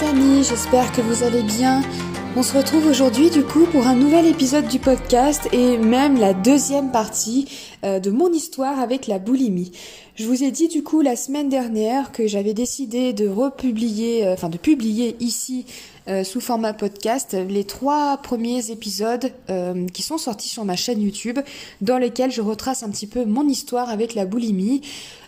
Amis, j'espère que vous allez bien. On se retrouve aujourd'hui du coup pour un nouvel épisode du podcast et même la deuxième partie euh, de mon histoire avec la boulimie. Je vous ai dit du coup la semaine dernière que j'avais décidé de republier, euh, enfin de publier ici euh, sous format podcast les trois premiers épisodes qui sont sortis sur ma chaîne YouTube dans lesquels je retrace un petit peu mon histoire avec la boulimie.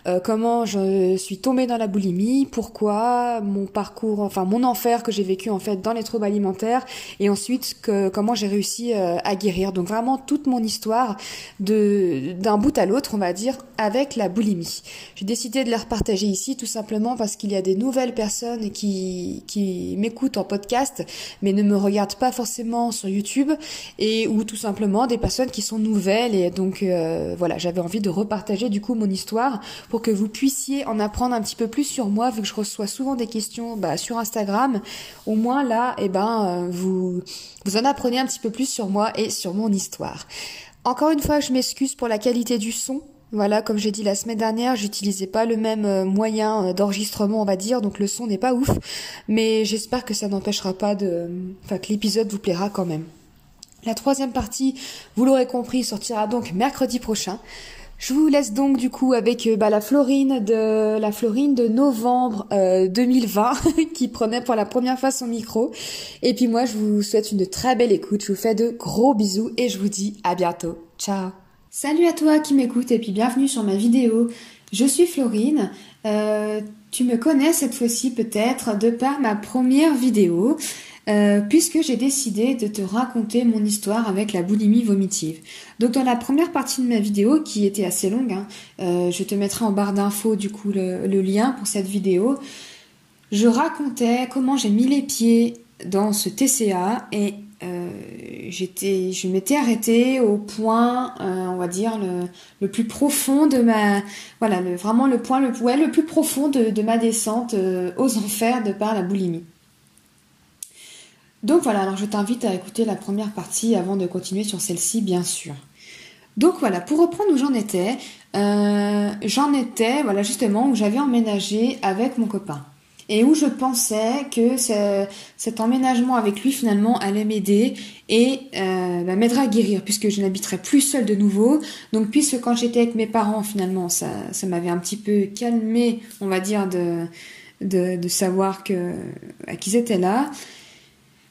Euh, comment je suis tombée dans la boulimie, pourquoi, mon parcours, enfin mon enfer que j'ai vécu en fait dans les troubles alimentaires, et ensuite comment j'ai réussi euh, à guérir. Donc vraiment toute mon histoire d'un bout à l'autre, on va dire, avec la boulimie. J'ai décidé de la repartager ici tout simplement parce qu'il y a des nouvelles personnes qui qui m'écoutent en podcast, mais ne me regardent pas forcément sur YouTube, et ou tout simplement des personnes qui sont nouvelles, et donc euh, voilà, j'avais envie de repartager du coup mon histoire pour que vous puissiez en apprendre un petit peu plus sur moi, vu que je reçois souvent des questions bah, sur Instagram. Au moins là, eh ben, euh, vous, vous en apprenez un petit peu plus sur moi et sur mon histoire. Encore une fois, je m'excuse pour la qualité du son. Voilà, comme j'ai dit la semaine dernière, j'utilisais pas le même euh, moyen euh, d'enregistrement, on va dire, donc le son n'est pas ouf. Mais j'espère que ça n'empêchera pas de, enfin, que l'épisode vous plaira quand même. La troisième partie, vous l'aurez compris, sortira donc mercredi prochain. Je vous laisse donc du coup avec euh, bah, la Florine de la Florine de novembre 2020 euh, qui prenait pour la première fois son micro. Et puis moi je vous souhaite une très belle écoute. Je vous fais de gros bisous et je vous dis à bientôt. Ciao. Salut à toi qui m'écoute et puis bienvenue sur ma vidéo. Je suis Florine. Euh, tu me connais cette fois-ci peut-être de par ma première vidéo. Euh, puisque j'ai décidé de te raconter mon histoire avec la boulimie vomitive. Donc dans la première partie de ma vidéo, qui était assez longue, hein, euh, je te mettrai en barre d'infos du coup le, lien pour cette vidéo, je racontais comment j'ai mis les pieds dans ce TCA et euh, je m'étais arrêtée au point, on va dire le, plus profond de ma, voilà, vraiment le point le, plus profond de, ma descente aux enfers de par la boulimie. Donc voilà, alors je t'invite à écouter la première partie avant de continuer sur celle-ci, bien sûr. Donc voilà, pour reprendre où j'en étais, euh, j'en étais, voilà justement, où j'avais emménagé avec mon copain. Et où je pensais que cet emménagement avec lui finalement allait m'aider et euh, bah, m'aiderait à guérir puisque je n'habiterais plus seule de nouveau. Donc puisque quand j'étais avec mes parents finalement ça, ça m'avait un petit peu calmé, on va dire, de, de, de savoir que, qu'ils étaient là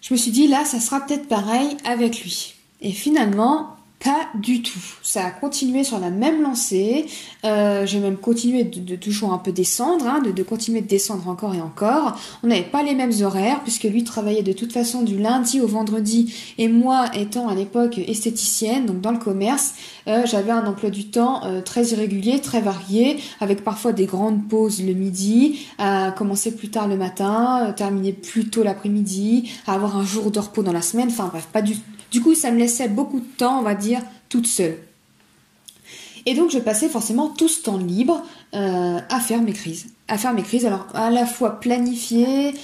je me suis dit là, ça sera peut-être pareil avec lui. Et finalement, pas du tout. Ça a continué sur la même lancée. Euh, j'ai même continué de, toujours un peu descendre, hein, de, continuer de descendre encore et encore. On n'avait pas les mêmes horaires puisque lui travaillait de toute façon du lundi au vendredi et moi étant à l'époque esthéticienne, donc dans le commerce, euh, j'avais un emploi du temps euh, très irrégulier, très varié, avec parfois des grandes pauses le midi, à commencer plus tard le matin, terminer plus tôt l'après-midi, à avoir un jour de repos dans la semaine. Enfin bref, pas du du coup, ça me laissait beaucoup de temps, on va dire, toute seule. Et donc, je passais forcément tout ce temps libre euh, à faire mes crises. À faire mes crises, alors à la fois planifiées,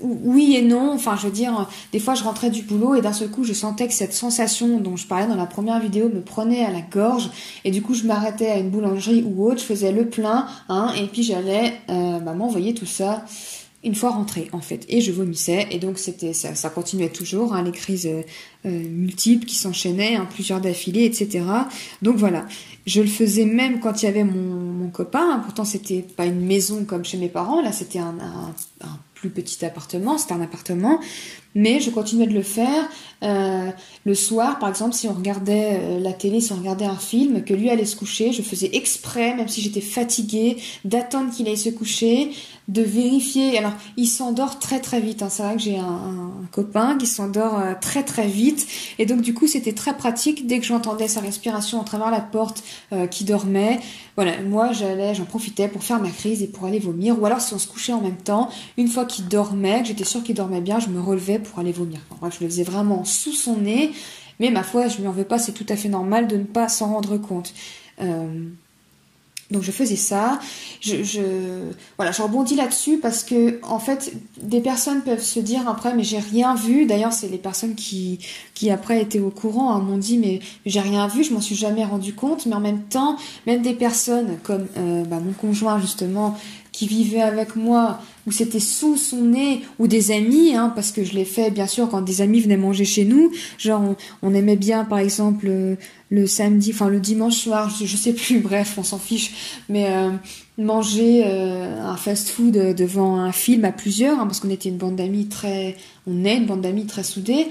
oui et non. Enfin, je veux dire, des fois, je rentrais du boulot et d'un seul coup, je sentais que cette sensation dont je parlais dans la première vidéo me prenait à la gorge. Et du coup, je m'arrêtais à une boulangerie ou autre, je faisais le plein, hein, et puis j'allais euh, bah, m'envoyer tout ça une fois rentrée en fait. Et je vomissais. Et donc c'était ça, ça continuait toujours hein, les crises euh, euh, multiples qui s'enchaînaient hein, plusieurs d'affilée etc donc voilà. Je le faisais même quand il y avait mon, copain. Pourtant c'était pas une maison comme chez mes parents. Là c'était un, un, un plus petit appartement. C'était un appartement mais je continuais de le faire euh, le soir, par exemple, si on regardait euh, la télé, si on regardait un film, que lui allait se coucher, je faisais exprès, même si j'étais fatiguée, d'attendre qu'il aille se coucher, de vérifier. Alors, il s'endort très très vite. Hein. C'est vrai que j'ai un, copain qui s'endort euh, très très vite, et donc du coup, c'était très pratique. Dès que j'entendais sa respiration à travers la porte, qui dormait, voilà, moi j'allais, j'en profitais pour faire ma crise et pour aller vomir. Ou alors, si on se couchait en même temps, une fois qu'il dormait, que j'étais sûre qu'il dormait bien, je me relevais pour aller vomir. bref, je le faisais vraiment sous son nez, mais ma foi, je lui en veux pas, c'est tout à fait normal de ne pas s'en rendre compte. Euh, donc je faisais ça. Je, voilà, je rebondis là-dessus parce que en fait, des personnes peuvent se dire après, mais j'ai rien vu. D'ailleurs, c'est les personnes qui qui après étaient au courant hein, m'ont dit mais j'ai rien vu, je m'en suis jamais rendu compte. Mais en même temps, même des personnes comme euh, bah, mon conjoint justement qui vivaient avec moi, où c'était sous son nez, ou des amis, hein, parce que je l'ai fait bien sûr quand des amis venaient manger chez nous. Genre, on, aimait bien, par exemple, le, samedi, enfin le dimanche soir, je, sais plus, bref, on s'en fiche, mais euh, manger euh, un fast-food devant un film à plusieurs, hein, parce qu'on était une bande d'amis très, on est une bande d'amis très soudée,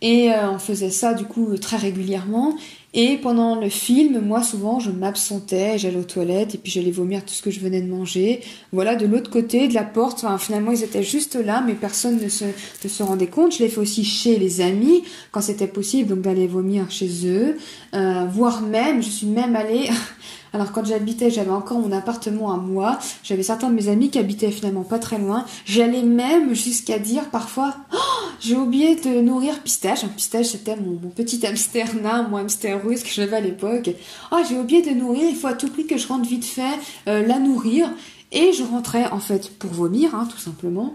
et euh, on faisait ça du coup très régulièrement. Et pendant le film, moi souvent je m'absentais, j'allais aux toilettes et puis j'allais vomir tout ce que je venais de manger. Voilà, de l'autre côté de la porte, enfin, finalement ils étaient juste là, mais personne ne se, ne se rendait compte. Je l'ai fait aussi chez les amis quand c'était possible, donc d'aller vomir chez eux, euh, voire même, je suis même allée Alors quand j'habitais, j'avais encore mon appartement à moi, j'avais certains de mes amis qui habitaient finalement pas très loin. J'allais même jusqu'à dire parfois, oh, j'ai oublié de nourrir Pistache. Pistache c'était mon, petit hamster nain, mon hamster russe que j'avais à l'époque. Oh, j'ai oublié de nourrir, il faut à tout prix que je rentre vite fait euh, la nourrir. Et je rentrais en fait pour vomir, hein, tout simplement.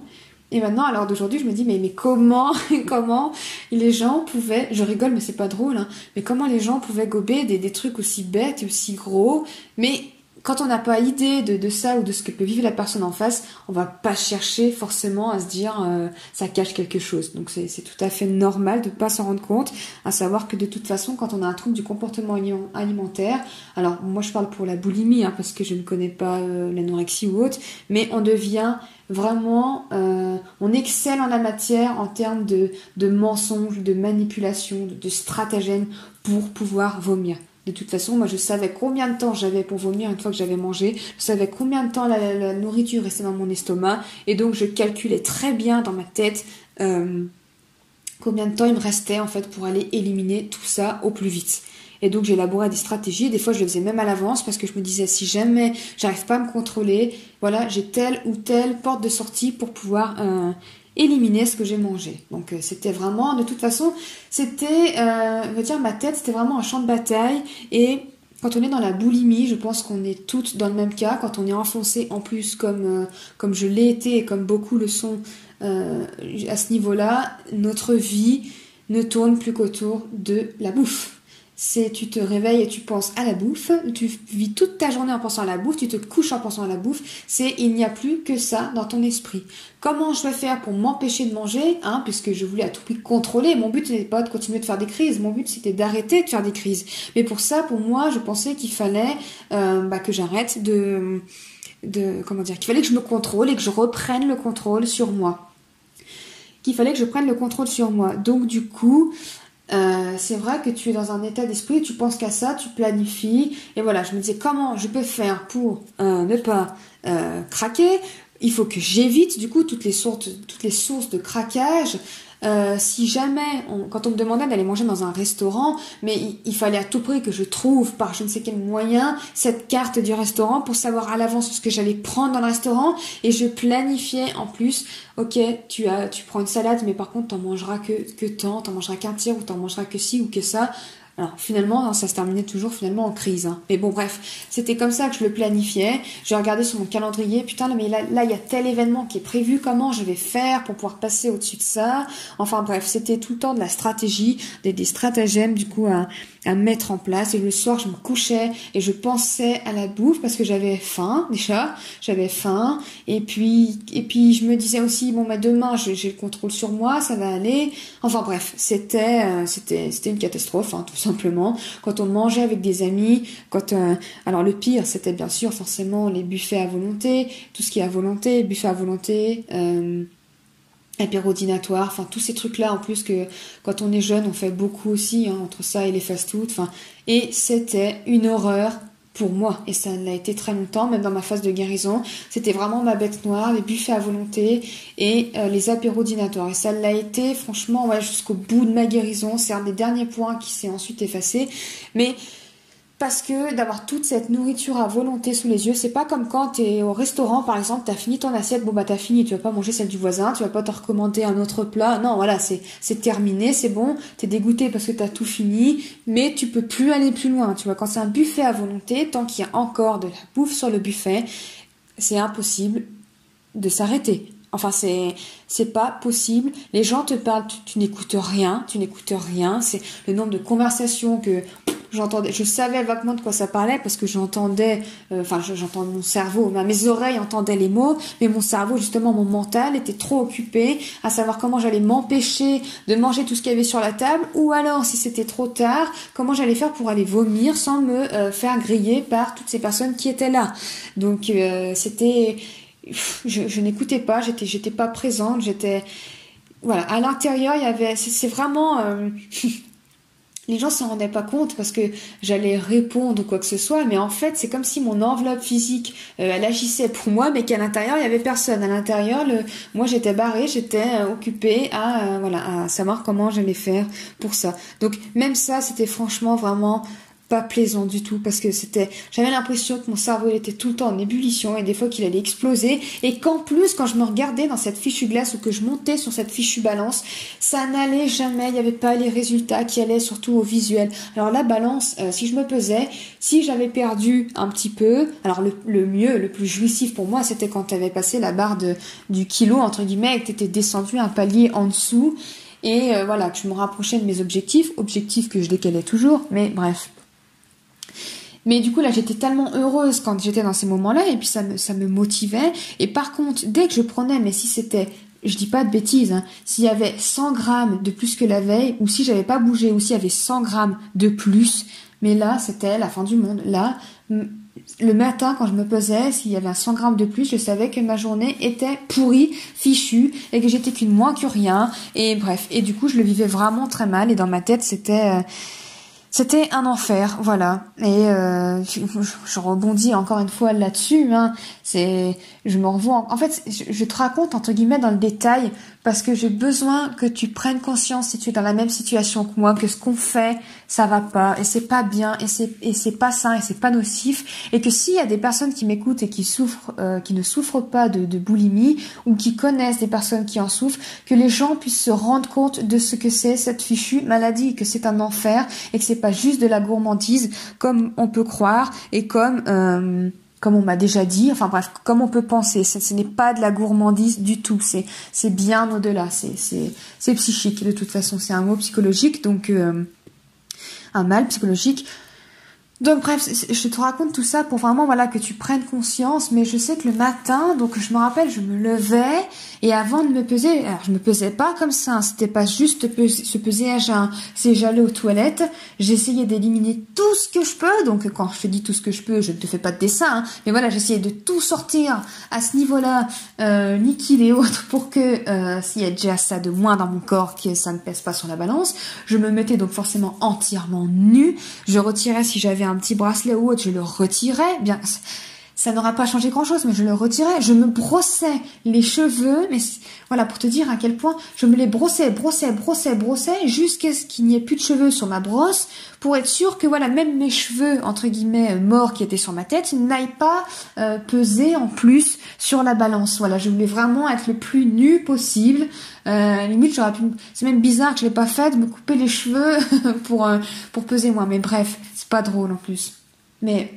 Et maintenant, à l'heure d'aujourd'hui, je me dis, mais, mais comment, comment les gens pouvaient, je rigole, mais c'est pas drôle, hein, mais comment les gens pouvaient gober des, des trucs aussi bêtes et aussi gros, mais quand on n'a pas idée de, ça ou de ce que peut vivre la personne en face, on va pas chercher forcément à se dire euh, ça cache quelque chose. Donc c'est tout à fait normal de pas s'en rendre compte, à savoir que de toute façon, quand on a un trouble du comportement alimentaire, alors moi je parle pour la boulimie hein, parce que je ne connais pas euh, l'anorexie ou autre, mais on devient vraiment, euh, on excelle en la matière en termes de, mensonges, de manipulation, de, de stratagèmes pour pouvoir vomir. De toute façon, moi, je savais combien de temps j'avais pour vomir une fois que j'avais mangé. Je savais combien de temps la, nourriture restait dans mon estomac. Et donc, je calculais très bien dans ma tête euh, combien de temps il me restait, en fait, pour aller éliminer tout ça au plus vite. Et donc, j'élaborais des stratégies. Des fois, je le faisais même à l'avance parce que je me disais, si jamais j'arrive pas à me contrôler, voilà, j'ai telle ou telle porte de sortie pour pouvoir euh, éliminer ce que j'ai mangé. Donc euh, c'était vraiment, de toute façon, c'était, euh, dire, ma tête, c'était vraiment un champ de bataille. Et quand on est dans la boulimie, je pense qu'on est toutes dans le même cas. Quand on est enfoncé en plus, comme, euh, comme je l'ai été et comme beaucoup le sont à ce niveau-là, notre vie ne tourne plus qu'autour de la bouffe c'est tu te réveilles et tu penses à la bouffe, tu vis toute ta journée en pensant à la bouffe, tu te couches en pensant à la bouffe, c'est il n'y a plus que ça dans ton esprit. Comment je vais faire pour m'empêcher de manger, hein, puisque je voulais à tout prix contrôler, mon but n'était pas de continuer de faire des crises, mon but c'était d'arrêter de faire des crises. Mais pour ça, pour moi, je pensais qu'il fallait euh, bah, que j'arrête de, de, comment dire, qu'il fallait que je me contrôle et que je reprenne le contrôle sur moi. Qu'il fallait que je prenne le contrôle sur moi. Donc du coup, euh, c'est vrai que tu es dans un état d'esprit, tu penses qu'à ça, tu planifies. Et voilà, je me disais comment je peux faire pour euh, ne pas euh, craquer? Il faut que j'évite du coup toutes les sources, toutes les sources de craquage. Euh, si jamais, quand on me demandait d'aller manger dans un restaurant, mais il, fallait à tout prix que je trouve par je ne sais quel moyen cette carte du restaurant pour savoir à l'avance ce que j'allais prendre dans le restaurant et je planifiais en plus, ok, tu as, tu prends une salade, mais par contre t'en mangeras que, que tant, t'en mangeras qu'un tiers ou t'en mangeras que ci ou que ça. Alors finalement, hein, ça se terminait toujours finalement en crise. Hein. Mais bon, bref, c'était comme ça que je le planifiais. Je regardais sur mon calendrier, putain, mais là, là, il y a tel événement qui est prévu, comment je vais faire pour pouvoir passer au-dessus de ça? Enfin bref, c'était tout le temps de la stratégie, des, stratagèmes du coup à, à mettre en place. Et le soir, je me couchais et je pensais à la bouffe parce que j'avais faim déjà, j'avais faim. Et puis, et puis je me disais aussi, bon, bah demain, j'ai le contrôle sur moi, ça va aller. Enfin bref, c'était, euh, c'était, c'était une catastrophe, hein, tout simplement. Quand on mangeait avec des amis, quand, euh, alors le pire, c'était bien sûr forcément les buffets à volonté, tout ce qui est à volonté, buffet à volonté. Euh, apérodinatoire, enfin tous ces trucs-là en plus que quand on est jeune on fait beaucoup aussi hein, entre ça et les fast-food, enfin et c'était une horreur pour moi et ça l'a été très longtemps même dans ma phase de guérison. C'était vraiment ma bête noire les buffets à volonté et euh, les apérodinatoires. Et ça l'a été franchement ouais jusqu'au bout de ma guérison. C'est un des derniers points qui s'est ensuite effacé. Mais parce que d'avoir toute cette nourriture à volonté sous les yeux, c'est pas comme quand tu es au restaurant par exemple, t'as fini ton assiette, bon bah t'as fini, tu vas pas manger celle du voisin, tu vas pas te recommander un autre plat, non voilà, c'est c'est terminé, c'est bon, t'es dégoûté parce que t'as tout fini, mais tu peux plus aller plus loin, tu vois, quand c'est un buffet à volonté, tant qu'il y a encore de la bouffe sur le buffet, c'est impossible de s'arrêter. Enfin, c'est c'est pas possible. Les gens te parlent, tu, tu n'écoutes rien, tu n'écoutes rien. C'est le nombre de conversations que j'entendais, je savais vaguement de quoi ça parlait parce que j'entendais, euh, enfin, j'entendais mon cerveau, mes oreilles entendaient les mots, mais mon cerveau, justement, mon mental était trop occupé à savoir comment j'allais m'empêcher de manger tout ce qu'il y avait sur la table, ou alors, si c'était trop tard, comment j'allais faire pour aller vomir sans me euh, faire griller par toutes ces personnes qui étaient là. Donc, euh, c'était, je, n'écoutais pas, j'étais, j'étais pas présente, j'étais, voilà, à l'intérieur, il y avait, c'est vraiment, les gens s'en rendaient pas compte parce que j'allais répondre ou quoi que ce soit, mais en fait, c'est comme si mon enveloppe physique, euh, elle agissait pour moi, mais qu'à l'intérieur, il y avait personne. À l'intérieur, le, moi, j'étais barrée, j'étais euh, occupée à, euh, voilà, à savoir comment j'allais faire pour ça. Donc, même ça, c'était franchement vraiment pas plaisant du tout parce que c'était j'avais l'impression que mon cerveau était tout le temps en ébullition et des fois qu'il allait exploser. Et qu'en plus quand je me regardais dans cette fichue glace ou que je montais sur cette fichue balance ça n'allait jamais. Il n'y avait pas les résultats qui allaient surtout au visuel. Alors la balance euh, si je me pesais si j'avais perdu un petit peu alors le, mieux le plus jouissif pour moi c'était quand tu passé la barre de, du kilo entre guillemets et que tu étais descendu un palier en dessous. Et euh, voilà que je me rapprochais de mes objectifs objectifs que je décalais toujours mais bref mais du coup, là, j'étais tellement heureuse quand j'étais dans ces moments-là, et puis ça me, motivait. Et par contre, dès que je prenais, mais si c'était, je dis pas de bêtises, hein, s'il y avait 100 grammes de plus que la veille, ou si j'avais pas bougé, ou s'il y avait 100 grammes de plus, mais là, c'était la fin du monde. Là, le matin, quand je me pesais, s'il y avait 100 grammes de plus, je savais que ma journée était pourrie, fichue, et que j'étais qu'une moins que rien. Et bref. Et du coup, je le vivais vraiment très mal, et dans ma tête, c'était, euh, c'était un enfer, voilà. Et euh, je, rebondis encore une fois là-dessus. Hein. C'est, je me revois. En, fait, je, te raconte entre guillemets dans le détail parce que j'ai besoin que tu prennes conscience si tu es dans la même situation que moi que ce qu'on fait ça va pas et c'est pas bien et c'est et c'est pas sain et c'est pas nocif. Et que s'il y a des personnes qui m'écoutent et qui souffrent euh, qui ne souffrent pas de, de boulimie ou qui connaissent des personnes qui en souffrent que les gens puissent se rendre compte de ce que c'est cette fichue maladie que c'est un enfer et que c'est pas juste de la gourmandise comme on peut croire et comme euh, comme on m'a déjà dit, enfin bref, comme on peut penser, ce, n'est pas de la gourmandise du tout, c'est bien au-delà, c'est c'est c'est psychique de toute façon, c'est un mot psychologique, donc euh, un mal psychologique. Donc bref, je te raconte tout ça pour vraiment voilà que tu prennes conscience, mais je sais que le matin, donc je me rappelle, je me levais et avant de me peser, alors je me pesais pas comme ça, hein, c'était pas juste se peser à jeun, c'est j'allais aux toilettes, j'essayais d'éliminer tout ce que je peux, donc quand je te dis tout ce que je peux, je ne te fais pas de dessin, hein, mais voilà, j'essayais de tout sortir à ce niveau-là, euh, liquide et autres, pour que euh, s'il y a déjà ça de moins dans mon corps, que ça ne pèse pas sur la balance, je me mettais donc forcément entièrement nue, je retirais si j'avais petit bracelet ou autre, je le retirais. Bien, ça n'aura pas changé grand chose, mais je le retirais. Je me brossais les cheveux, mais voilà, pour te dire à quel point je me les brossais, brossais, brossais, brossais, jusqu'à ce qu'il n'y ait plus de cheveux sur ma brosse, pour être sûr que voilà, même mes cheveux, entre guillemets, morts qui étaient sur ma tête, n'aillent pas euh, peser en plus sur la balance. Voilà, je voulais vraiment être le plus nu possible. Euh, limite, j'aurais pu, c'est même bizarre que je l'ai pas fait, de me couper les cheveux pour, euh, pour peser moi. Mais bref, pas drôle en plus. Mais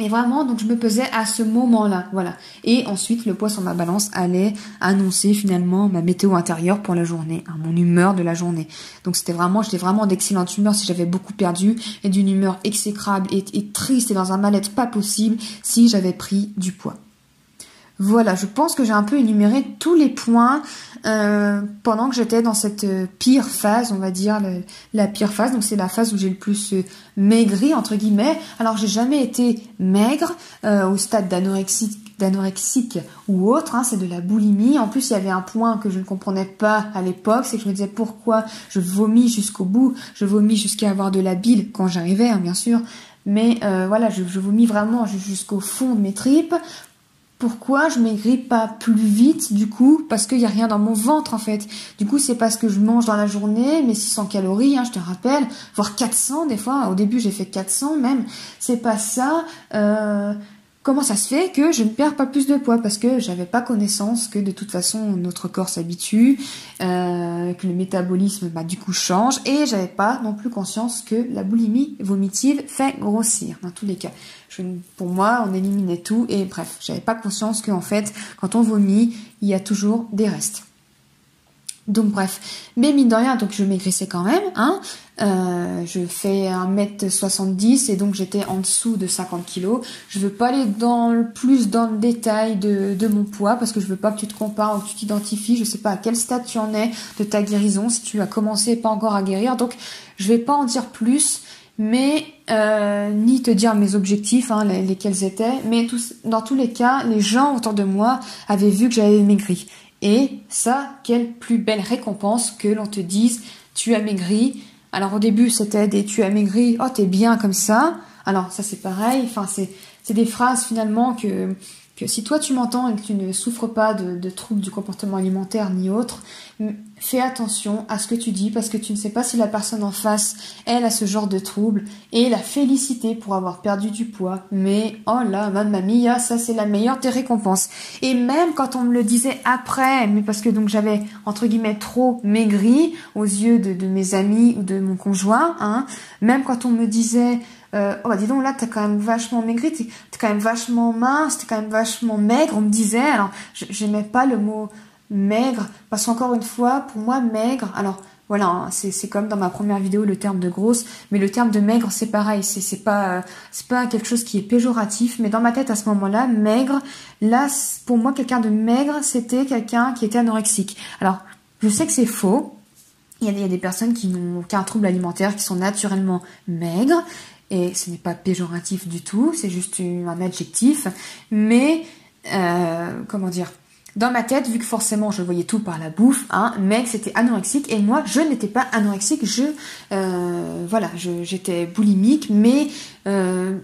et vraiment, donc je me pesais à ce moment-là, voilà. Et ensuite, le poids sur ma balance allait annoncer finalement ma météo intérieure pour la journée, hein, mon humeur de la journée. Donc c'était vraiment, j'étais vraiment d'excellente humeur si j'avais beaucoup perdu, et d'une humeur exécrable et, et triste et dans un mal-être pas possible si j'avais pris du poids. Voilà, je pense que j'ai un peu énuméré tous les points euh, pendant que j'étais dans cette euh, pire phase, on va dire la pire phase. Donc c'est la phase où j'ai le plus euh, maigri entre guillemets. Alors j'ai jamais été maigre au stade d'anorexique ou autre, hein, c'est de la boulimie. En plus, il y avait un point que je ne comprenais pas à l'époque, c'est que je me disais pourquoi je vomis jusqu'au bout, je vomis jusqu'à avoir de la bile quand j'arrivais, hein, bien sûr. Mais voilà, je vomis vraiment jusqu'au fond de mes tripes pourquoi je maigris pas plus vite du coup Parce qu'il n'y a rien dans mon ventre en fait. Du coup, c'est parce que je mange dans la journée mes 600 calories, hein, je te rappelle, voire 400 des fois. Au début, j'ai fait 400 même. C'est pas ça. Euh, comment ça se fait que je ne perds pas plus de poids parce que j'avais pas connaissance que de toute façon notre corps s'habitue, euh, que le métabolisme bah, du coup change et j'avais pas non plus conscience que la boulimie vomitive fait grossir dans tous les cas. Pour moi, on éliminait tout et bref, j'avais pas conscience qu'en fait, quand on vomit, il y a toujours des restes. Donc bref, mais mine de rien, donc je maigrissais quand même, hein. Euh, je fais 1m70 et donc j'étais en dessous de 50 kg. Je veux pas aller dans le plus dans le détail de, de, mon poids parce que je veux pas que tu te compares ou que tu t'identifies. Je sais pas à quel stade tu en es de ta guérison, si tu as commencé pas encore à guérir. Donc je vais pas en dire plus, mais euh, ni te dire mes objectifs, hein, lesquels étaient. Mais tous, dans tous les cas, les gens autour de moi avaient vu que j'avais maigri. Et ça, quelle plus belle récompense que l'on te dise tu as maigri. Alors au début c'était des tu as maigri, oh t'es bien comme ça. Alors ça c'est pareil, enfin c'est des phrases finalement que que si toi tu m'entends et que tu ne souffres pas de, troubles du comportement alimentaire ni autre, fais attention à ce que tu dis parce que tu ne sais pas si la personne en face, elle, a ce genre de troubles et la féliciter pour avoir perdu du poids. Mais oh là, mamma mia, ça c'est la meilleure des récompenses. Et même quand on me le disait après, mais parce que donc j'avais entre guillemets trop maigri aux yeux de, de mes amis ou de mon conjoint, hein, même quand on me disait euh, oh bah dis donc là t'as quand même vachement maigri, t'es quand même vachement mince, t'es quand même vachement maigre. On me disait, alors j'aimais pas le mot maigre parce qu'encore une fois pour moi maigre, alors voilà, hein, c'est comme dans ma première vidéo le terme de grosse, mais le terme de maigre c'est pareil, c'est pas pas quelque chose qui est péjoratif, mais dans ma tête à ce moment-là, maigre, là pour moi quelqu'un de maigre c'était quelqu'un qui était anorexique. Alors je sais que c'est faux. Il y, a, des personnes qui n'ont aucun trouble alimentaire, qui sont naturellement maigres, et ce n'est pas péjoratif du tout, c'est juste un adjectif, mais euh, comment dire dans ma tête, vu que forcément je voyais tout par la bouffe, hein, mec c'était anorexique et moi je n'étais pas anorexique, je euh, voilà, j'étais boulimique, mais euh,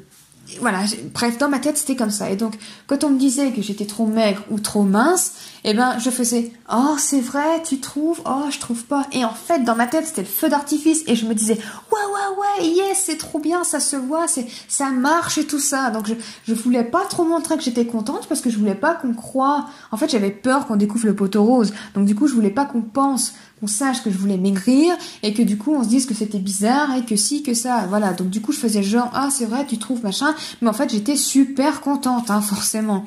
voilà, bref, dans ma tête, c'était comme ça. Et donc, quand on me disait que j'étais trop maigre ou trop mince, eh ben, je faisais, oh, c'est vrai, tu trouves, oh, je trouve pas. Et en fait, dans ma tête, c'était le feu d'artifice. Et je me disais, ouais, ouais, ouais, yes, c'est trop bien, ça se voit, c'est, ça marche et tout ça. Donc, je, je voulais pas trop montrer que j'étais contente parce que je voulais pas qu'on croie. En fait, j'avais peur qu'on découvre le poteau rose. Donc, du coup, je voulais pas qu'on pense sache que je voulais maigrir et que du coup on se dise que c'était bizarre et que si, que ça. Voilà, donc du coup je faisais genre, ah c'est vrai, tu trouves machin, mais en fait j'étais super contente, hein, forcément.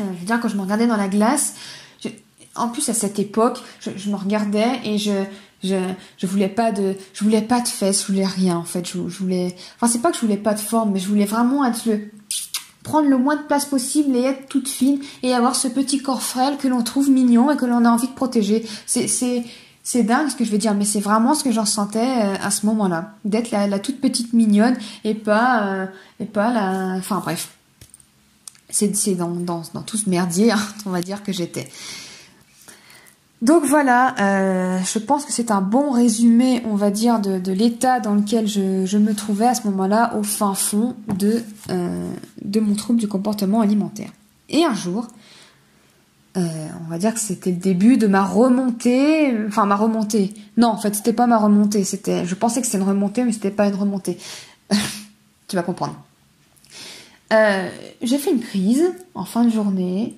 Euh, je veux dire, quand je me regardais dans la glace, en plus à cette époque, je, me regardais et je, je, je voulais pas de, je voulais pas de fesses, je voulais rien en fait. Je, je voulais, enfin c'est pas que je voulais pas de forme, mais je voulais vraiment être le, prendre le moins de place possible et être toute fine et avoir ce petit corps frêle que l'on trouve mignon et que l'on a envie de protéger. C'est, c'est, c'est dingue ce que je veux dire, mais c'est vraiment ce que j'en sentais euh, à ce moment-là, d'être la, toute petite mignonne et pas euh, et pas la, enfin bref, c'est, c'est dans, dans, dans tout ce merdier, hein, on va dire que j'étais. Donc voilà, euh, je pense que c'est un bon résumé, on va dire, de, l'état dans lequel je, me trouvais à ce moment-là, au fin fond de, euh, mon trouble du comportement alimentaire. Et un jour, euh, on va dire que c'était le début de ma remontée, enfin ma remontée. Non, en fait, c'était pas ma remontée, c'était, je pensais que c'était une remontée, mais c'était pas une remontée. tu vas comprendre. j'ai fait une crise en fin de journée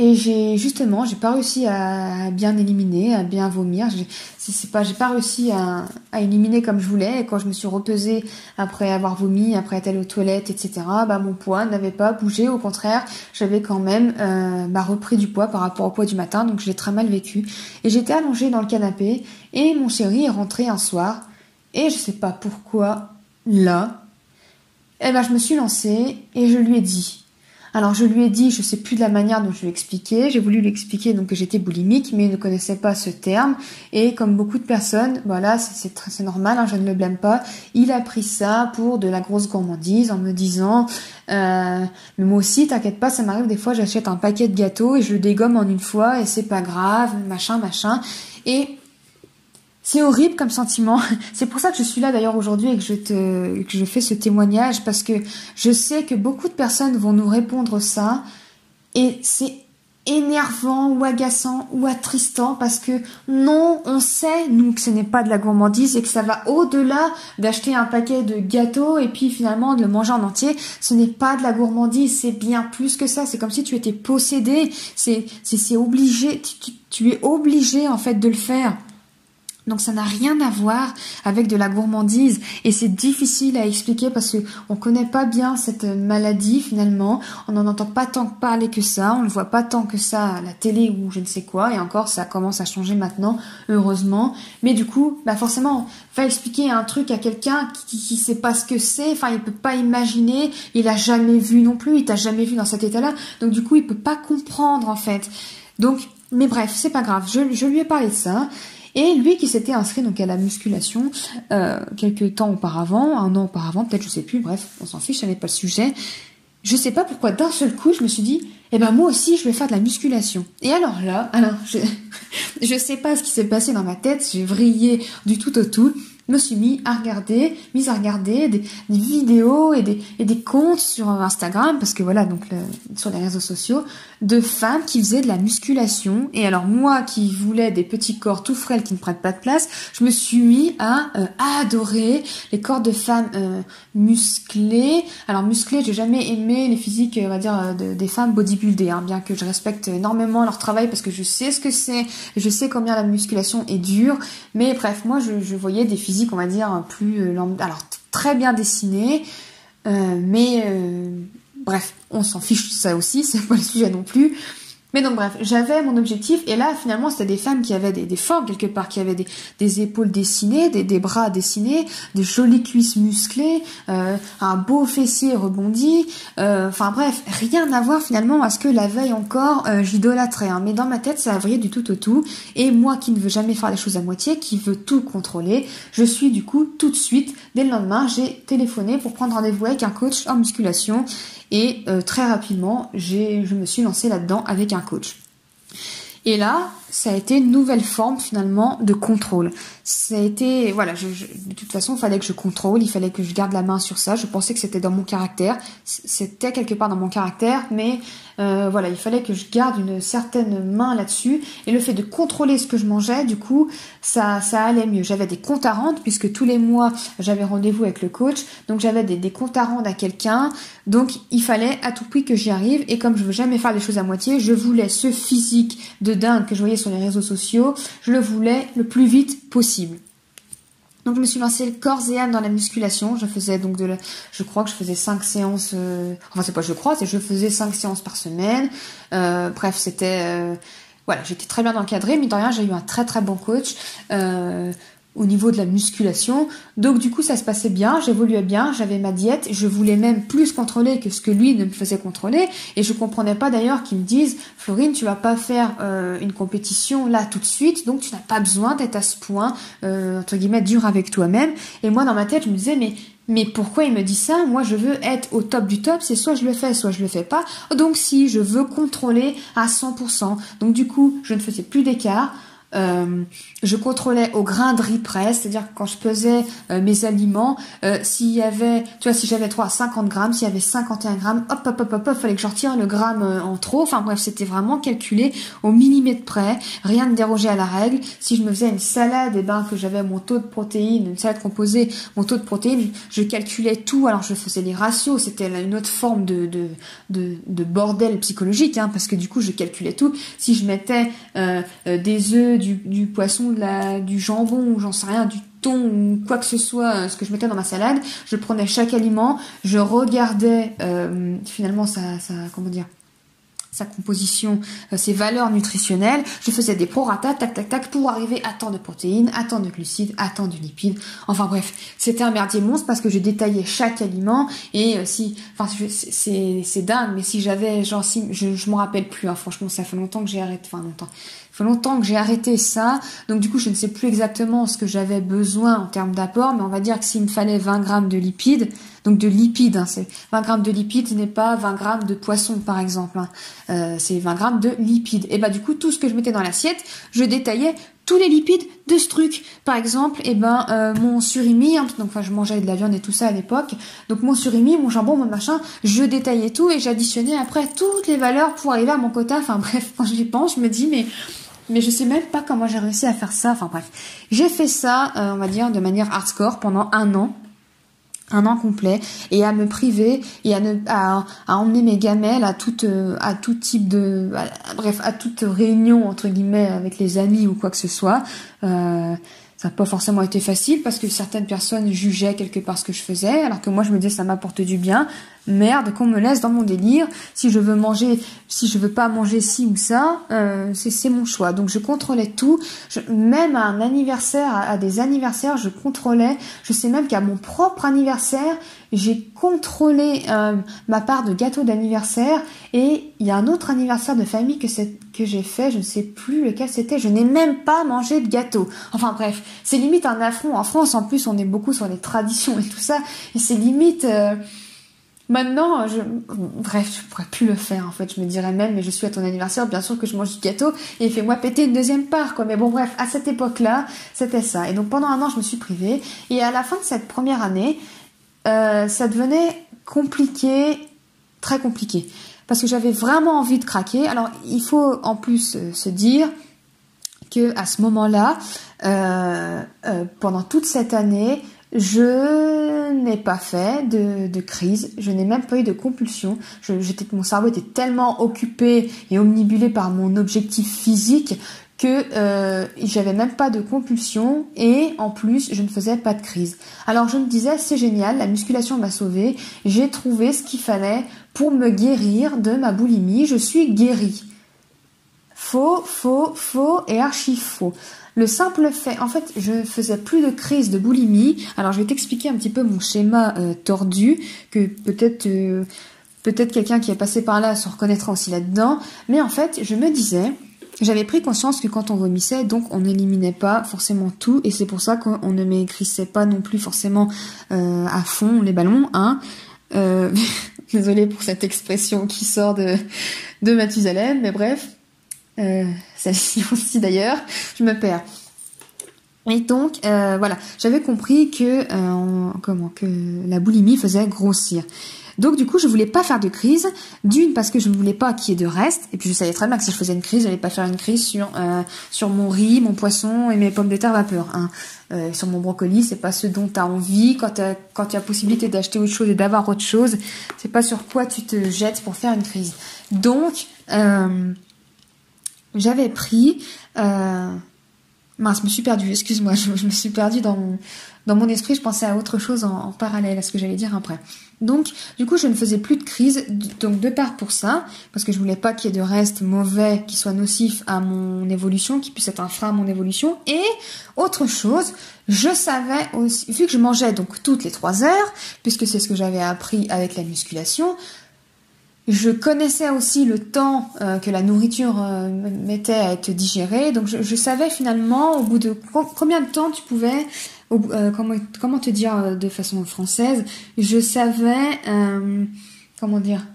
et j'ai justement, j'ai pas réussi à bien éliminer, à bien vomir. C'est pas, j'ai pas réussi à, éliminer comme je voulais. Et quand je me suis repesée après avoir vomi, après être allée aux toilettes, etc., bah mon poids n'avait pas bougé. Au contraire, j'avais quand même euh, bah, repris du poids par rapport au poids du matin. Donc j'ai très mal vécu. Et j'étais allongée dans le canapé et mon chéri est rentré un soir. Et je sais pas pourquoi là, eh ben je me suis lancée et je lui ai dit alors je lui ai dit, je sais plus de la manière dont je lui ai expliqué, j'ai voulu lui expliquer donc que j'étais boulimique, mais il ne connaissait pas ce terme. Et comme beaucoup de personnes, voilà, c'est c'est normal, hein, je ne le blâme pas. Il a pris ça pour de la grosse gourmandise en me disant, euh, mais moi aussi, t'inquiète pas, ça m'arrive des fois, j'achète un paquet de gâteaux et je le dégomme en une fois et c'est pas grave, machin, machin. Et c'est horrible comme sentiment. C'est pour ça que je suis là d'ailleurs aujourd'hui et que je te, que je fais ce témoignage parce que je sais que beaucoup de personnes vont nous répondre ça et c'est énervant ou agaçant ou attristant parce que non, on sait nous que ce n'est pas de la gourmandise et que ça va au-delà d'acheter un paquet de gâteaux et puis finalement de le manger en entier. Ce n'est pas de la gourmandise, c'est bien plus que ça. C'est comme si tu étais possédé. C'est c'est obligé. tu es obligé en fait de le faire. Donc ça n'a rien à voir avec de la gourmandise et c'est difficile à expliquer parce que on connaît pas bien cette maladie finalement. On n'en entend pas tant parler que ça, on ne voit pas tant que ça à la télé ou je ne sais quoi et encore ça commence à changer maintenant heureusement. Mais du coup, bah forcément, va expliquer un truc à quelqu'un qui, qui, sait pas ce que c'est, enfin il peut pas imaginer, il a jamais vu non plus, il t'a jamais vu dans cet état-là, donc du coup il peut pas comprendre en fait. Donc mais bref, c'est pas grave, je, je lui ai parlé de ça. Et lui qui s'était inscrit donc à la musculation euh, quelques temps auparavant, un an auparavant, peut-être je sais plus, bref, on s'en fiche, ça n'est pas le sujet. Je sais pas pourquoi d'un seul coup je me suis dit, eh ben moi aussi je vais faire de la musculation. Et alors là, alors je, je sais pas ce qui s'est passé dans ma tête, j'ai vrillé du tout au tout me suis mis à regarder, mis à regarder des, vidéos et des, et des comptes sur Instagram, parce que voilà, donc sur les réseaux sociaux, de femmes qui faisaient de la musculation. Et alors moi qui voulais des petits corps tout frêles qui ne prennent pas de place, je me suis mis à, euh, adorer les corps de femmes euh, musclées. Alors musclées, j'ai jamais aimé les physiques, on va dire, euh, des femmes bodybuildées, hein, bien que je respecte énormément leur travail parce que je sais ce que c'est, je sais combien la musculation est dure. Mais bref, moi je voyais des physiques on va dire, plus euh, alors très bien dessiné, euh, mais euh, bref, on s'en fiche de ça aussi, c'est pas le sujet non plus. Mais donc bref, j'avais mon objectif et là finalement c'était des femmes qui avaient des, formes quelque part, qui avaient des, épaules dessinées, des, bras dessinés, des jolies cuisses musclées, euh, un beau fessier rebondi. Euh, enfin bref, rien à voir finalement à ce que la veille encore euh, j'idolâtrais. Hein. Mais dans ma tête ça a vrillé du tout au tout. Et moi qui ne veux jamais faire les choses à moitié, qui veut tout contrôler, je suis du coup tout de suite, dès le lendemain, j'ai téléphoné pour prendre rendez-vous avec un coach en musculation et euh, très rapidement, je me suis lancée là-dedans avec un coach. Et là, ça a été une nouvelle forme finalement de contrôle. Ça a été, voilà, je, de toute façon, il fallait que je contrôle, il fallait que je garde la main sur ça. Je pensais que c'était dans mon caractère, c'était quelque part dans mon caractère, mais euh, voilà, il fallait que je garde une certaine main là-dessus. Et le fait de contrôler ce que je mangeais, du coup, ça, ça allait mieux. J'avais des comptes à rendre puisque tous les mois j'avais rendez-vous avec le coach, donc j'avais des, des comptes à rendre à quelqu'un. Donc il fallait à tout prix que j'y arrive. Et comme je veux jamais faire les choses à moitié, je voulais ce physique de dingue que je voyais sur les réseaux sociaux, je le voulais le plus vite possible. Donc je me suis lancée corps et âme dans la musculation. Je faisais donc de la, je crois que je faisais cinq séances. Euh, enfin c'est pas je crois, c'est je faisais cinq séances par semaine. Euh, bref c'était euh, voilà j'étais très bien encadrée. Mais de rien j'ai eu un très très bon coach au niveau de la musculation. Donc du coup, ça se passait bien, j'évoluais bien, j'avais ma diète, je voulais même plus contrôler que ce que lui ne me faisait contrôler. Et je comprenais pas d'ailleurs qu'il me dise, Florine, tu vas pas faire euh, une compétition là tout de suite, donc tu n'as pas besoin d'être à ce point, euh, entre guillemets, dur avec toi-même. Et moi, dans ma tête, je me disais, mais mais pourquoi il me dit ça? Moi, je veux être au top du top. C'est soit je le fais, soit je le fais pas. Donc, si je veux contrôler à 100%, donc du coup, je ne faisais plus d'écart. Euh, je contrôlais au grain de riz près, c'est-à-dire quand je pesais euh, mes aliments, euh, s'il y avait, tu vois, si j'avais 3 à 50 grammes, s'il y avait 51 grammes, hop, hop, hop, hop, hop, fallait que je retire le gramme en trop. Enfin bref, c'était vraiment calculé au millimètre près, rien ne dérogeait à la règle. Si je me faisais une salade, eh ben que j'avais mon taux de protéines, une salade composée, mon taux de protéines, je calculais tout. Alors je faisais les ratios, c'était une autre forme de de, de, de bordel psychologique, hein, parce que du coup je calculais tout. Si je mettais des œufs du, poisson, du jambon, ou j'en sais rien, du thon ou quoi que ce soit, euh, ce que je mettais dans ma salade, je prenais chaque aliment, je regardais euh, finalement comment dire, sa composition, euh, ses valeurs nutritionnelles. Je faisais des prorata, tac, tac, tac, pour arriver à tant de protéines, à tant de glucides, à tant de lipides. Enfin bref, c'était un merdier monstre parce que je détaillais chaque aliment et si, enfin c'est c'est dingue, mais si j'avais genre si je je m'en rappelle plus. Hein, franchement, ça fait longtemps que j'ai arrêté, enfin longtemps fait longtemps que j'ai arrêté ça, donc du coup je ne sais plus exactement ce que j'avais besoin en termes d'apport, mais on va dire que s'il me fallait 20 grammes de lipides, donc de lipides, hein, c'est 20 grammes de lipides n'est pas 20 grammes de poisson par exemple, hein. euh, c'est 20 grammes de lipides. Et bah du coup tout ce que je mettais dans l'assiette, je détaillais tous les lipides de ce truc. Par exemple, et eh ben euh, mon surimi, hein, donc enfin je mangeais de la viande et tout ça à l'époque, donc mon surimi, mon jambon, mon machin, je détaillais tout et j'additionnais après toutes les valeurs pour arriver à mon quota. Enfin bref, quand j'y pense, je me dis mais mais je sais même pas comment j'ai réussi à faire ça. Enfin bref, j'ai fait ça, euh, on va dire, de manière hardcore pendant un an un an complet et à me priver et à, ne, à, emmener mes gamelles à toute euh, à tout type de bref à toute réunion entre guillemets avec les amis ou quoi que ce soit euh, ça n'a pas forcément été facile parce que certaines personnes jugeaient quelque part ce que je faisais, alors que moi je me disais ça m'apporte du bien. Merde, qu'on me laisse dans mon délire. Si je veux manger, si je veux pas manger ci ou ça, euh, c'est mon choix. Donc je contrôlais tout. Même à un anniversaire, à, des anniversaires, je contrôlais. Je sais même qu'à mon propre anniversaire, j'ai contrôlé euh, ma part de gâteau d'anniversaire. Et il y a un autre anniversaire de famille que, que j'ai fait, je ne sais plus lequel c'était. Je n'ai même pas mangé de gâteau. Enfin bref, c'est limite un affront. En France, en plus, on est beaucoup sur les traditions et tout ça, et c'est limite. Euh, maintenant, je, bref, je pourrais plus le faire. En fait, je me dirais même, mais je suis à ton anniversaire, bien sûr que je mange du gâteau et fais-moi péter une deuxième part, quoi. Mais bon, bref, à cette époque-là, c'était ça. Et donc pendant un an, je me suis privée. Et à la fin de cette première année, euh, ça devenait compliqué, très compliqué, parce que j'avais vraiment envie de craquer. Alors, il faut en plus euh, se dire que à ce moment-là, euh, pendant toute cette année, je n'ai pas fait de, crise, je n'ai même pas eu de compulsion. Mon cerveau était tellement occupé et omnibulé par mon objectif physique que euh, j'avais même pas de compulsion et en plus je ne faisais pas de crise. Alors je me disais c'est génial, la musculation m'a sauvé, j'ai trouvé ce qu'il fallait pour me guérir de ma boulimie, je suis guérie. Faux, faux, faux et archi faux. Le simple fait, en fait, je faisais plus de crise de boulimie. Alors, je vais t'expliquer un petit peu mon schéma euh, tordu, que peut-être euh, peut-être quelqu'un qui est passé par là se reconnaîtra aussi là-dedans. Mais en fait, je me disais, j'avais pris conscience que quand on vomissait, donc on n'éliminait pas forcément tout, et c'est pour ça qu'on ne maigrissait pas non plus forcément euh, à fond les ballons, hein. Désolée pour cette expression qui sort de, de Mathusalem, mais bref. Euh, celle-ci aussi d'ailleurs, je me perds. Et donc euh, voilà, j'avais compris que euh, comment que la boulimie faisait grossir. Donc du coup, je voulais pas faire de crise. D'une parce que je ne voulais pas qu'il y ait de reste, et puis je savais très bien que si je faisais une crise, j'allais pas faire une crise sur sur mon riz, mon poisson et mes pommes de terre vapeur. Hein. sur mon brocoli, c'est pas ce dont tu as envie quand quand tu as possibilité d'acheter autre chose et d'avoir autre chose. C'est pas sur quoi tu te jettes pour faire une crise. Donc j'avais pris... Euh... Mince, je me suis perdue, excuse-moi, je, me suis perdue dans mon, esprit, je pensais à autre chose en, parallèle à ce que j'allais dire après. Donc, du coup, je ne faisais plus de crise, donc de part pour ça, parce que je voulais pas qu'il y ait de reste mauvais qui soit nocif à mon évolution, qui puisse être un frein à mon évolution. Et autre chose, je savais aussi, vu que je mangeais donc toutes les trois heures, puisque c'est ce que j'avais appris avec la musculation, je connaissais aussi le temps euh, que la nourriture euh, mettait à être digérée, donc je, savais finalement au bout de combien de temps tu pouvais, euh, comment, comment te dire de façon française, je savais, comment dire,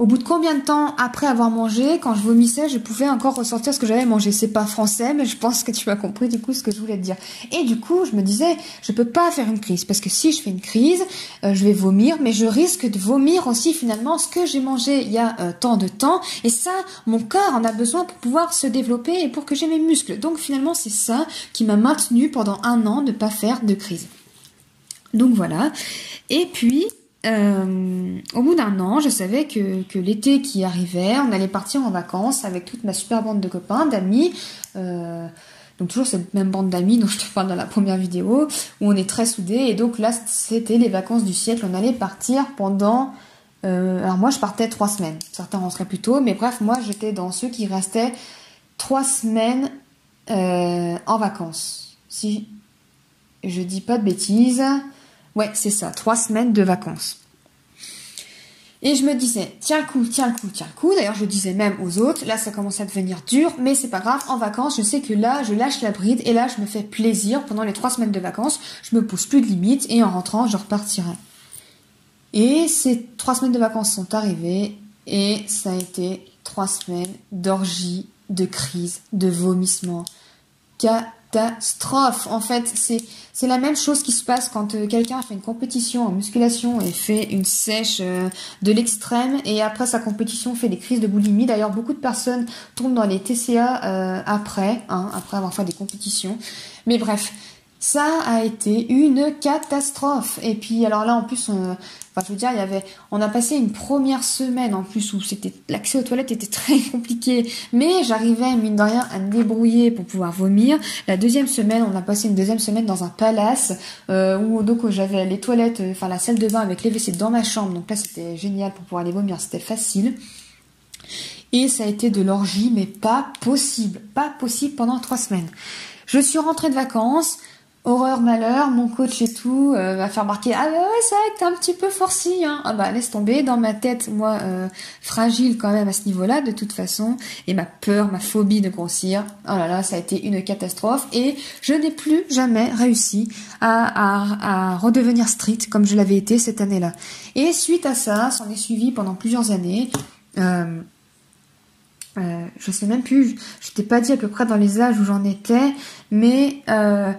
au bout de combien de temps après avoir mangé, quand je vomissais, je pouvais encore ressortir ce que j'avais mangé? C'est pas français, mais je pense que tu m'as compris du coup ce que je voulais te dire. Et du coup, je me disais, je peux pas faire une crise parce que si je fais une crise, euh, je vais vomir, mais je risque de vomir aussi finalement ce que j'ai mangé il y a euh, tant de temps. Et ça, mon corps en a besoin pour pouvoir se développer et pour que j'ai mes muscles. Donc finalement, c'est ça qui m'a maintenu pendant un an de pas faire de crise. Donc voilà. Et puis, euh, au bout d'un an, je savais que, l'été qui arrivait, on allait partir en vacances avec toute ma super bande de copains, d'amis. Euh, donc toujours cette même bande d'amis dont je te parle dans la première vidéo, où on est très soudés. Et donc là, c'était les vacances du siècle. On allait partir pendant... Euh, alors moi, je partais trois semaines. Certains rentraient plus tôt, mais bref, moi, j'étais dans ceux qui restaient trois semaines en vacances. Si je dis pas de bêtises. Ouais, c'est ça, trois semaines de vacances. Et je me disais, tiens le coup, tiens le coup, tiens le coup. D'ailleurs, je disais même aux autres, là, ça commence à devenir dur, mais c'est pas grave. En vacances, je sais que là, je lâche la bride et là, je me fais plaisir pendant les trois semaines de vacances. Je me pousse plus de limites et en rentrant, je repartirai. Et ces trois semaines de vacances sont arrivées et ça a été trois semaines d'orgie, de crise, de vomissement, catastrophe. En fait, c'est c'est la même chose qui se passe quand euh, quelqu'un fait une compétition en musculation et fait une sèche euh, de l'extrême et après sa compétition fait des crises de boulimie. D'ailleurs, beaucoup de personnes tombent dans les TCA euh, après, hein, après avoir fait des compétitions. Mais bref, Ça a été une catastrophe. Et puis alors là en plus, on, enfin je veux dire, il y avait, on a passé une première semaine en plus où c'était l'accès aux toilettes était très compliqué, mais j'arrivais mine de rien à me débrouiller pour pouvoir vomir. La deuxième semaine, on a passé une deuxième semaine dans un palace euh, où donc j'avais les toilettes, enfin la salle de bain avec les WC dans ma chambre. Donc là c'était génial pour pouvoir aller vomir, c'était facile. Et ça a été de l'orgie, mais pas possible, pas possible pendant trois semaines. Je suis rentrée de vacances, horreur malheur, mon coach et tout euh, va faire marquer ah ouais c'est vrai que t'es un petit peu forci hein. Ah bah laisse tomber dans ma tête moi euh, fragile quand même à ce niveau-là de toute façon et ma peur, ma phobie de grossir. Oh là là, ça a été une catastrophe et je n'ai plus jamais réussi à, à, redevenir stricte comme je l'avais été cette année-là. Et suite à ça, s'en est suivi pendant plusieurs années euh, euh, je sais même plus, je t'ai pas dit à peu près dans les âges où j'en étais, mais euh,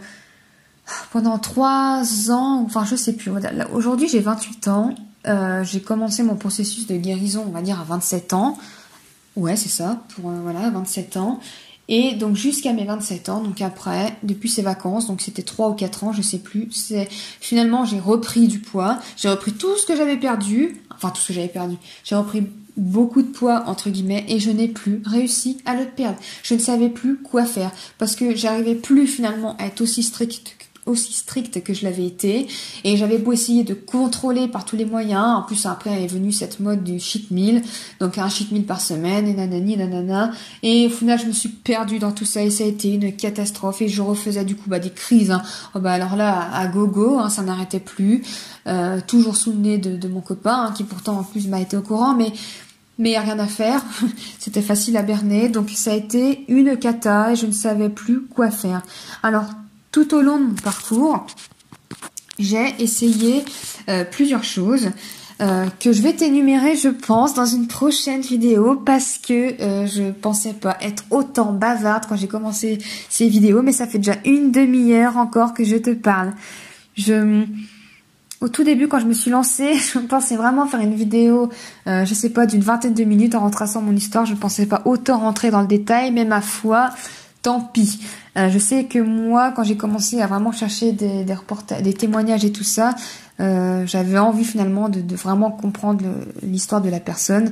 pendant trois ans, enfin je sais plus. Aujourd'hui j'ai 28 ans. Euh, j'ai commencé mon processus de guérison, on va dire à 27 ans. Ouais, c'est ça, pour euh, voilà, 27 ans. Et donc jusqu'à mes 27 ans, donc après, depuis ces vacances, donc c'était 3 ou 4 ans, je sais plus, finalement j'ai repris du poids, j'ai repris tout ce que j'avais perdu, enfin tout ce que j'avais perdu. J'ai repris beaucoup de poids entre guillemets et je n'ai plus réussi à le perdre. Je ne savais plus quoi faire parce que j'arrivais plus finalement à être aussi strict aussi stricte que je l'avais été. Et j'avais beau essayer de contrôler par tous les moyens. En plus après est venue cette mode du cheat meal. Donc un cheat meal par semaine et nanani nanana. Et au final je me suis perdue dans tout ça et ça a été une catastrophe. Et je refaisais du coup bah, des crises hein. oh, bah alors là à gogo hein, ça n'arrêtait plus. Euh, toujours sous le nez de, mon copain hein, qui pourtant en plus m'a été au courant. Mais mais rien à faire, c'était facile à berner, donc ça a été une cata et je ne savais plus quoi faire. Alors tout au long de mon parcours, j'ai essayé euh, plusieurs choses euh, que je vais t'énumérer, je pense, dans une prochaine vidéo parce que euh, je pensais pas être autant bavarde quand j'ai commencé ces vidéos, mais ça fait déjà une demi-heure encore que je te parle. Je au tout début, quand je me suis lancée, je pensais vraiment faire une vidéo, euh, je sais pas, d'une vingtaine de minutes en retraçant mon histoire. Je pensais pas autant rentrer dans le détail, mais ma foi, tant pis. Euh, je sais que moi, quand j'ai commencé à vraiment chercher des, des, des témoignages et tout ça, euh, j'avais envie finalement de, vraiment comprendre l'histoire de la personne.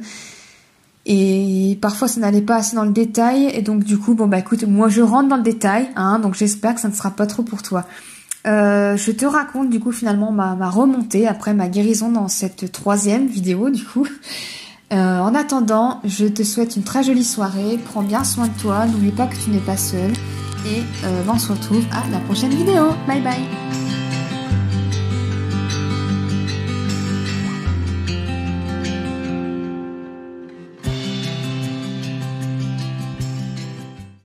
Et parfois ça n'allait pas assez dans le détail, et donc du coup, bon bah écoute, moi je rentre dans le détail, hein, donc j'espère que ça ne sera pas trop pour toi. Euh, je te raconte du coup finalement ma, remontée après ma guérison dans cette troisième vidéo du coup. En attendant, je te souhaite une très jolie soirée, prends bien soin de toi, n'oublie pas que tu n'es pas seul et euh, on se retrouve à la prochaine vidéo. Bye bye